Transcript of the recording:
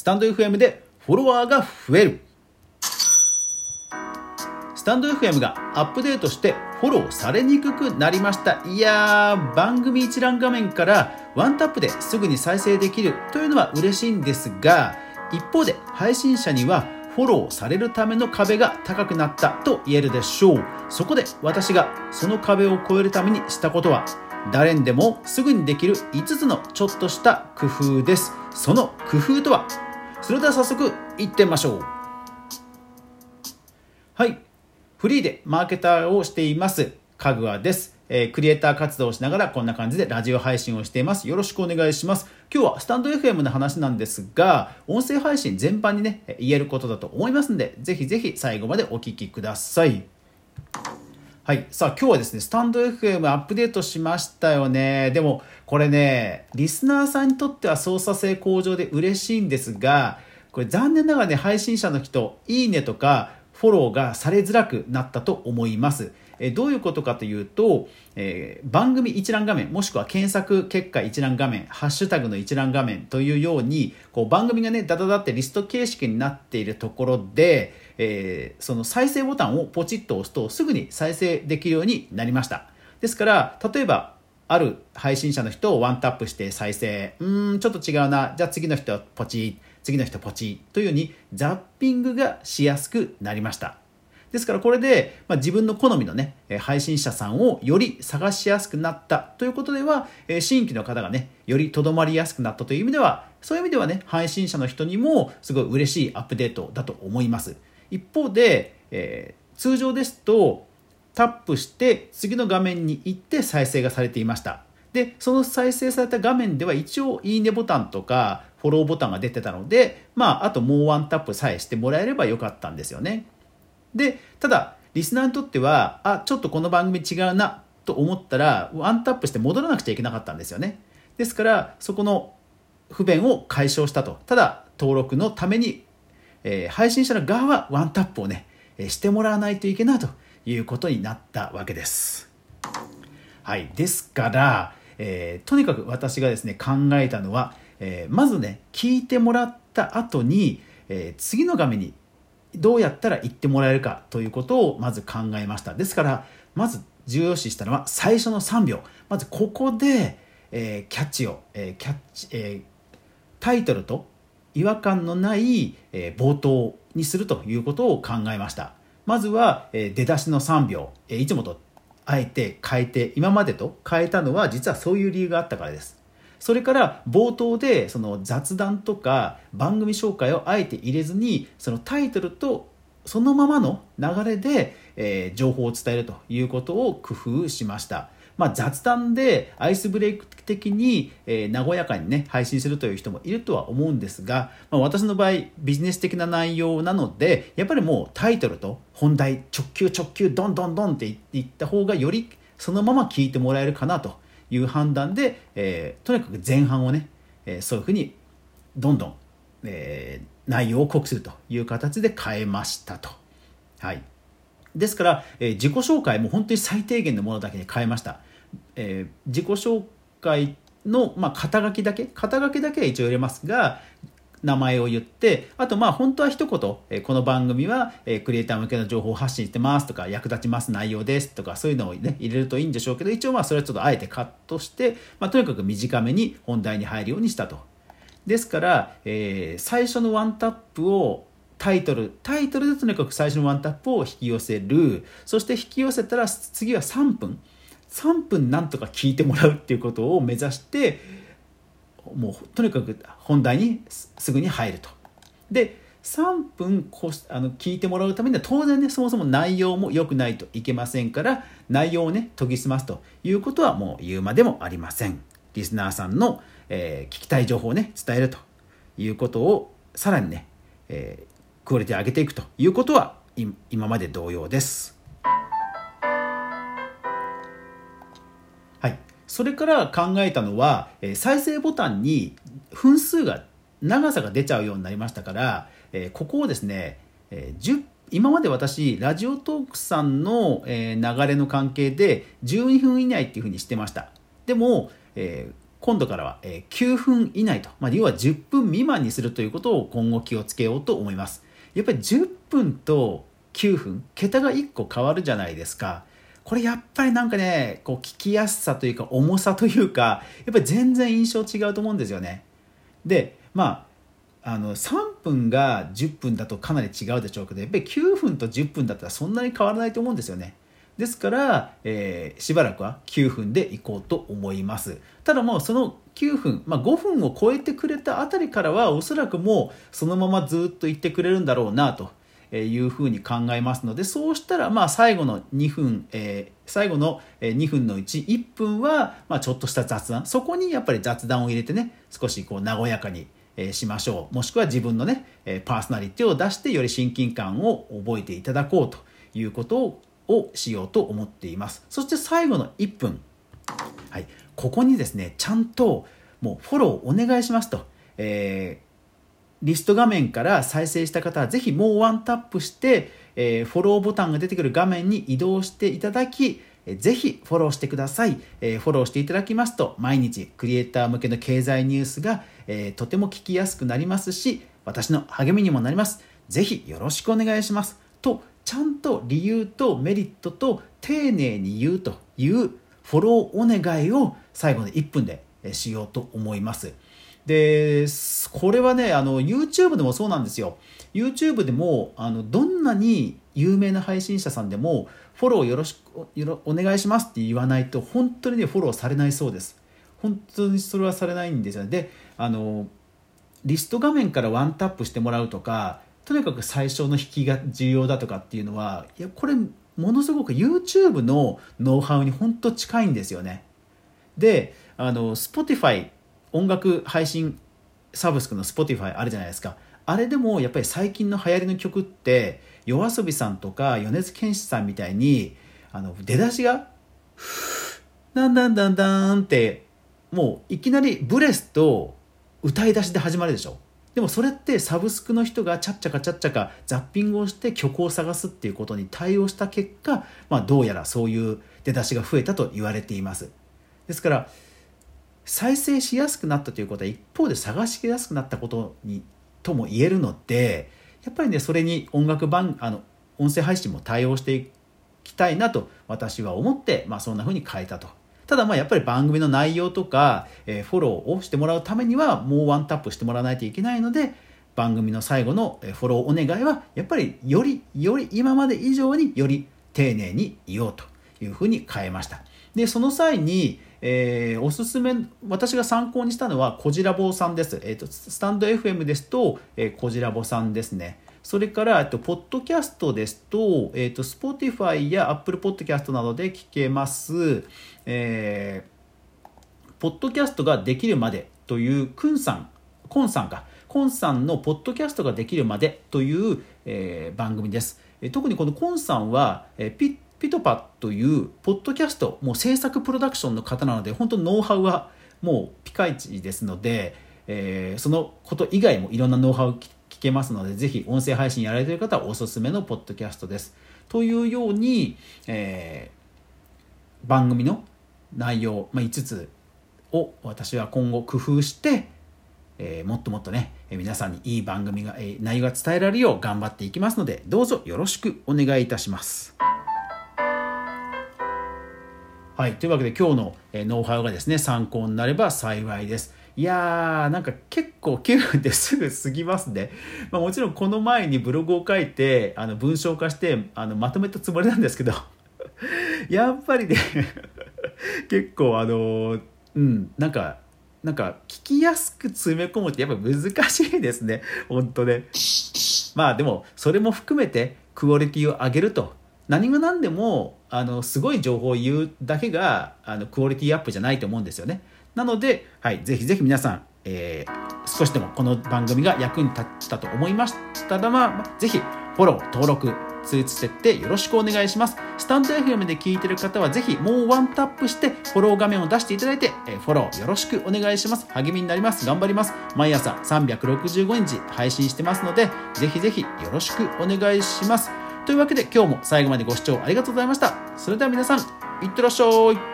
スタンド FM でフォロワーが増える。スタンド FM がアップデートしてフォローされにくくなりました。いやー番組一覧画面からワンタップですぐに再生できるというのは嬉しいんですが一方で配信者にはフォローされるための壁が高くなったと言えるでしょう。そこで私がその壁を越えるためにしたことは誰にでもすぐにできる5つのちょっとした工夫です。その工夫とはそれでは早速いってみましょうはいフリーでマーケターをしていますかぐわですえー、クリエイター活動をしながらこんな感じでラジオ配信をしています。よろしくお願いします。今日はスタンド FM の話なんですが、音声配信全般にね、言えることだと思いますので、ぜひぜひ最後までお聞きください。はい。さあ、今日はですね、スタンド FM アップデートしましたよね。でも、これね、リスナーさんにとっては操作性向上で嬉しいんですが、これ残念ながらね、配信者の人、いいねとか、フォローがされづらくなったと思います。えどういうことかというと、えー、番組一覧画面もしくは検索結果一覧画面ハッシュタグの一覧画面というようにこう番組がねダダダってリスト形式になっているところで、えー、その再生ボタンをポチッと押すとすぐに再生できるようになりました。ですから例えばある配信者の人をワンタップして再生。うんちょっと違うな。じゃあ次の人はポチ次の人ポチッというようにザッピングがしやすくなりました。ですからこれで、まあ、自分の好みのね、配信者さんをより探しやすくなった。ということでは、新規の方がね、よりとどまりやすくなったという意味では、そういう意味ではね、配信者の人にもすごい嬉しいアップデートだと思います。一方で、えー、通常ですと、タップして次の画面に行って再生がされていました。で、その再生された画面では一応いいねボタンとかフォローボタンが出てたので、まあ、あともうワンタップさえしてもらえればよかったんですよね。で、ただ、リスナーにとっては、あ、ちょっとこの番組違うなと思ったら、ワンタップして戻らなくちゃいけなかったんですよね。ですから、そこの不便を解消したと。ただ、登録のために、えー、配信者の側はワンタップをね、えー、してもらわないといけないということになったわけです。はい。ですから、えー、とにかく私がですね、考えたのは、えまずね、聞いてもらった後に、え次の画面にどうやったら言ってもらえるかということをまず考えましたですからまず重要視したのは最初の3秒まずここで、えー、キャッチを、えー、キャッチ、えー、タイトルと違和感のない、え冒頭にするということを考えました。まずは、え出だしの3秒、えいつもとあえて変えて今までと変えたのは実はそういう理由があったからです。それから冒頭でその雑談とか番組紹介をあえて入れずにそのタイトルとそのままの流れで、え、情報を伝えるということを工夫しました。まあ、雑談でアイスブレイク的に、えー、和やかにね配信するという人もいるとは思うんですが、まあ、私の場合ビジネス的な内容なのでやっぱりもうタイトルと本題直球直球どんどんどんっていった方がよりそのまま聞いてもらえるかなという判断で、えー、とにかく前半をね、えー、そういうふうにどんどん、えー、内容を濃くするという形で変えましたと。はい、ですから、え、自己紹介も本当に最低限のものだけに変えました。えー、自己紹介の、まあ、肩書きだけ肩書きだけは一応入れますが名前を言って、あとまあ本当は一言、えこの番組は、えクリエイター向けの情報を発信してますとか、役立ちます内容ですとか、そういうのをね、入れるといいんでしょうけど、一応まあそれはちょっとあえてカットして、まあとにかく短めに本題に入るようにしたと。ですから、えー、最初のワンタップをタイトル、タイトルでとにかく最初のワンタップを引き寄せる。そして引き寄せたら次は3分。3分なんとか聞いてもらうっていうことを目指して、もうとにかく本題にすぐに入ると。で3分こあの聞いてもらうためには当然ねそもそも内容も良くないといけませんから内容をね研ぎ澄ますということはもう言うまでもありません。リスナーさんの、えー、聞きたい情報をね伝えるということをさらにね、えー、クオリティを上げていくということは今まで同様です。それから考えたのは、え再生ボタンに分数が長さが出ちゃうようになりましたから、えここをですね、え10今まで私ラジオトークさんの、え流れの関係で12分以内っていうふうにしてました。でも、え今度からは、え9分以内と、ま、要は10分未満にするということを今後気をつけようと思います。やっぱり10分と9分桁が1個変わるじゃないですか。これやっぱりなんかねこう聞きやすさというか重さというかやっぱり全然印象違うと思うんですよね。でまああの3分が10分だとかなり違うでしょうけどやっぱり9分と10分だったらそんなに変わらないと思うんですよね。ですから、えー、しばらくは9分でいこうと思います。ただもうその9分、まあ、5分を超えてくれたあたりからはおそらくもうそのままずっと言ってくれるんだろうなと。いうふうに考えますのでそうしたらまあ最後の2分、えー、最後の2分のうち1分はまあちょっとした雑談。そこにやっぱり雑談を入れてね少しこう和やかにしましょう。もしくは自分のねパーソナリティを出してより親近感を覚えていただこうということををしようと思っています。そして最後の1分、はい、ここにですねちゃんともうフォローお願いしますと、えー、リスト画面から再生した方はぜひもうワンタップして、えー、フォローボタンが出てくる画面に移動していただきぜひフォローしてください。えフォローしていただきますと、毎日クリエイター向けの経済ニュースが、えとても聞きやすくなりますし、私の励みにもなります。ぜひよろしくお願いします。とちゃんと理由とメリットと丁寧に言うというフォローお願いを最後の1分でしようと思います。でこれはねあの YouTube でもそうなんですよ。YouTube でもあのどんなに有名な配信者さんでもフォローよろしくお願いしますって言わないと本当にねフォローされないそうです。本当にそれはされないんですよね。であのリスト画面からワンタップしてもらうとかとにかく最初の引きが重要だとかっていうのはいやこれものすごく YouTube のノウハウに本当近いんですよね。であの Spotify 音楽配信サブスクの Spotify あるじゃないですか。あれでもやっぱり最近の流行りの曲って夜遊びさんとか米津玄師さんみたいにあの出だしが「だんだんだんだん」ってもういきなりブレスと歌い出しで始まるでしょ。でもそれってサブスクの人がちゃっちゃかちゃっちゃかザッピングをして曲を探すっていうことに対応した結果、まあ、どうやらそういう出だしが増えたと言われています。ですから再生しやすくなったということは一方で探しやすくなったことにとも言えるのでやっぱりねそれに音楽番あの音声配信も対応していきたいなと私は思って、まあ、そんな風に変えたと。ただまあやっぱり番組の内容とか、え、フォローをしてもらうためにはもうワンタップしてもらわないといけないので番組の最後のフォローお願いはやっぱりよりより今まで以上により丁寧に言おうというふうに変えました。でその際に、えー、おすすめ私が参考にしたのはこじらぼうさんです、えーと、スタンド FM ですと、えー、こじらぼさんですね。それから、えっと、ポッドキャストですと、えっと、Spotify や Apple Podcast などで聞けます、えー、ポッドキャストができるまでという、くんさん、コンさんか、コンさんのポッドキャストができるまでという、えー、番組です。特にこのコンさんは、えー、ピピトパというポッドキャスト、もう制作プロダクションの方なので、本当ノウハウはもうピカイチですので、えー、そのこと以外もいろんなノウハウ聞けますので、ぜひ音声配信やられている方はおすすめのポッドキャストです。というように、えー、番組の内容、まあ、5つを私は今後工夫して、えー、もっともっとね、皆さんにいい番組が、えー、内容が伝えられるよう頑張っていきますので、どうぞよろしくお願いいたします。はい、というわけで今日の、えノウハウがですね参考になれば幸いです。いやー、なんか結構9分ですぐ過ぎますね。まあ、もちろんこの前にブログを書いて、あの文章化してあのまとめたつもりなんですけど、やっぱりね 結構あの、うん、なんか、なんか聞きやすく詰め込むってやっぱ難しいですね。本当ね。まあでも、それも含めてクオリティを上げると。何が何でも、あの、すごい情報を言うだけが、あの、クオリティアップじゃないと思うんですよね。なので、はい、ぜひぜひ皆さん、えー、少しでもこの番組が役に立ったと思いましたら、まあ、ぜひフォロー、登録、通知設定よろしくお願いします。スタンド FM で聞いている方はぜひもうワンタップしてフォロー画面を出していただいて、えフォローよろしくお願いします。励みになります。頑張ります。毎朝365日配信してますので、ぜひぜひよろしくお願いします。というわけで今日も最後までご視聴ありがとうございました。それでは皆さん、いってらっしゃい。